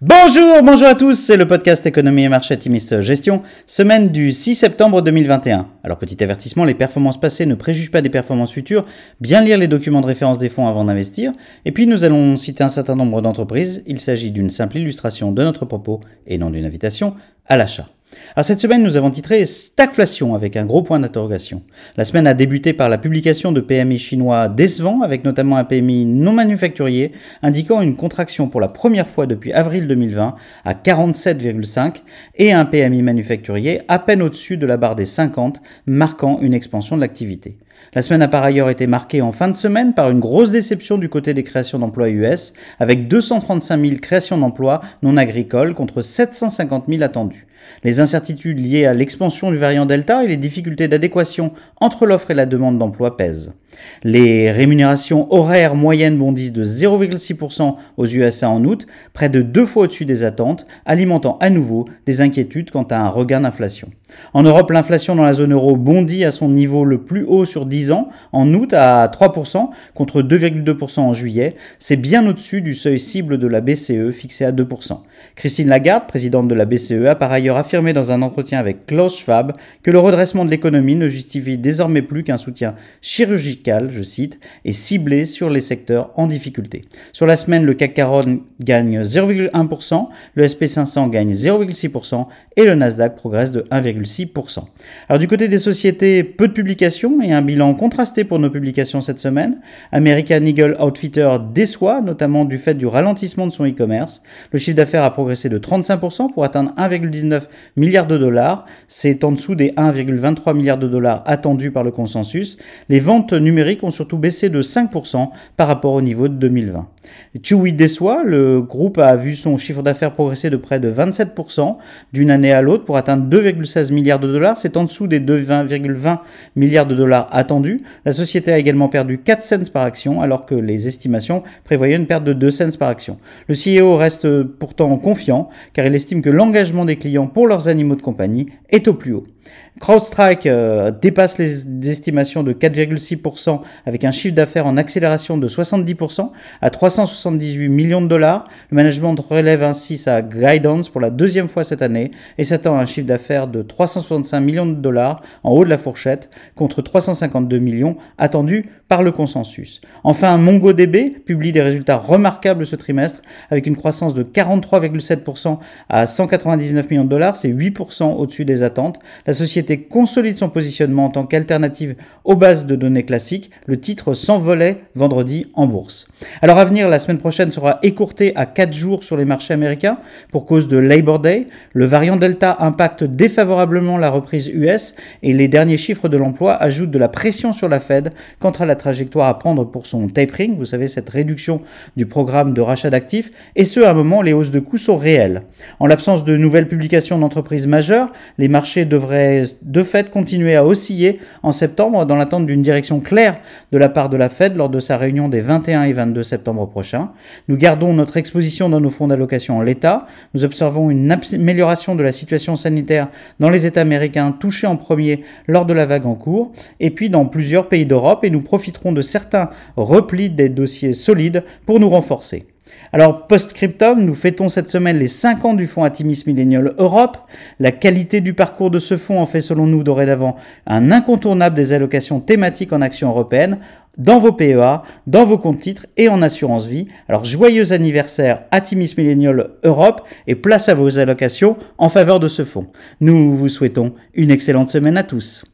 Bonjour, bonjour à tous, c'est le podcast Économie et Marché Timis Gestion, semaine du 6 septembre 2021. Alors petit avertissement, les performances passées ne préjugent pas des performances futures, bien lire les documents de référence des fonds avant d'investir, et puis nous allons citer un certain nombre d'entreprises, il s'agit d'une simple illustration de notre propos et non d'une invitation à l'achat. Alors cette semaine, nous avons titré Stagflation avec un gros point d'interrogation. La semaine a débuté par la publication de PMI chinois décevants avec notamment un PMI non manufacturier indiquant une contraction pour la première fois depuis avril 2020 à 47,5 et un PMI manufacturier à peine au-dessus de la barre des 50 marquant une expansion de l'activité. La semaine a par ailleurs été marquée en fin de semaine par une grosse déception du côté des créations d'emplois US, avec 235 000 créations d'emplois non agricoles contre 750 000 attendus. Les incertitudes liées à l'expansion du variant Delta et les difficultés d'adéquation entre l'offre et la demande d'emploi pèsent. Les rémunérations horaires moyennes bondissent de 0,6% aux USA en août, près de deux fois au-dessus des attentes, alimentant à nouveau des inquiétudes quant à un regain d'inflation. En Europe, l'inflation dans la zone euro bondit à son niveau le plus haut sur 10 ans, en août à 3% contre 2,2% en juillet. C'est bien au-dessus du seuil cible de la BCE fixé à 2%. Christine Lagarde, présidente de la BCE, a par ailleurs affirmé dans un entretien avec Klaus Schwab que le redressement de l'économie ne justifie désormais plus qu'un soutien chirurgical, je cite, et ciblé sur les secteurs en difficulté. Sur la semaine, le CAC 40 gagne 0,1%, le SP500 gagne 0,6% et le Nasdaq progresse de 1,6%. Alors du côté des sociétés, peu de publications et un bilan contrasté pour nos publications cette semaine. American Eagle Outfitter déçoit, notamment du fait du ralentissement de son e-commerce. Le chiffre d'affaires a progressé de 35% pour atteindre 1,19 milliard de dollars. C'est en dessous des 1,23 milliards de dollars attendus par le consensus. Les ventes numériques ont surtout baissé de 5% par rapport au niveau de 2020. Chewy déçoit, le groupe a vu son chiffre d'affaires progresser de près de 27% d'une année à l'autre pour atteindre 2,16 milliards de dollars. C'est en dessous des 2,20 milliards de dollars attendus. La société a également perdu 4 cents par action alors que les estimations prévoyaient une perte de 2 cents par action. Le CEO reste pourtant confiant car il estime que l'engagement des clients pour leurs animaux de compagnie est au plus haut. CrowdStrike euh, dépasse les estimations de 4,6% avec un chiffre d'affaires en accélération de 70% à 378 millions de dollars. Le management relève ainsi sa guidance pour la deuxième fois cette année et s'attend à un chiffre d'affaires de 365 millions de dollars en haut de la fourchette contre 352 millions attendus par le consensus. Enfin, MongoDB publie des résultats remarquables ce trimestre avec une croissance de 43,7% à 199 millions de dollars, c'est 8% au-dessus des attentes. Société consolide son positionnement en tant qu'alternative aux bases de données classiques. Le titre s'envolait vendredi en bourse. Alors à venir, la semaine prochaine sera écourtée à 4 jours sur les marchés américains pour cause de Labor Day. Le variant Delta impacte défavorablement la reprise US et les derniers chiffres de l'emploi ajoutent de la pression sur la Fed quant à la trajectoire à prendre pour son tapering, vous savez cette réduction du programme de rachat d'actifs, et ce à un moment où les hausses de coûts sont réelles. En l'absence de nouvelles publications d'entreprises majeures, les marchés devraient de fait continuer à osciller en septembre dans l'attente d'une direction claire de la part de la Fed lors de sa réunion des 21 et 22 septembre prochains. Nous gardons notre exposition dans nos fonds d'allocation en l'état. Nous observons une amélioration de la situation sanitaire dans les États américains touchés en premier lors de la vague en cours et puis dans plusieurs pays d'Europe et nous profiterons de certains replis des dossiers solides pour nous renforcer. Alors, post-scriptum, nous fêtons cette semaine les 5 ans du fonds Atimis Millennial Europe. La qualité du parcours de ce fonds en fait selon nous dorénavant un incontournable des allocations thématiques en action européenne dans vos PEA, dans vos comptes titres et en assurance vie. Alors joyeux anniversaire Atimis Millennial Europe et place à vos allocations en faveur de ce fonds. Nous vous souhaitons une excellente semaine à tous.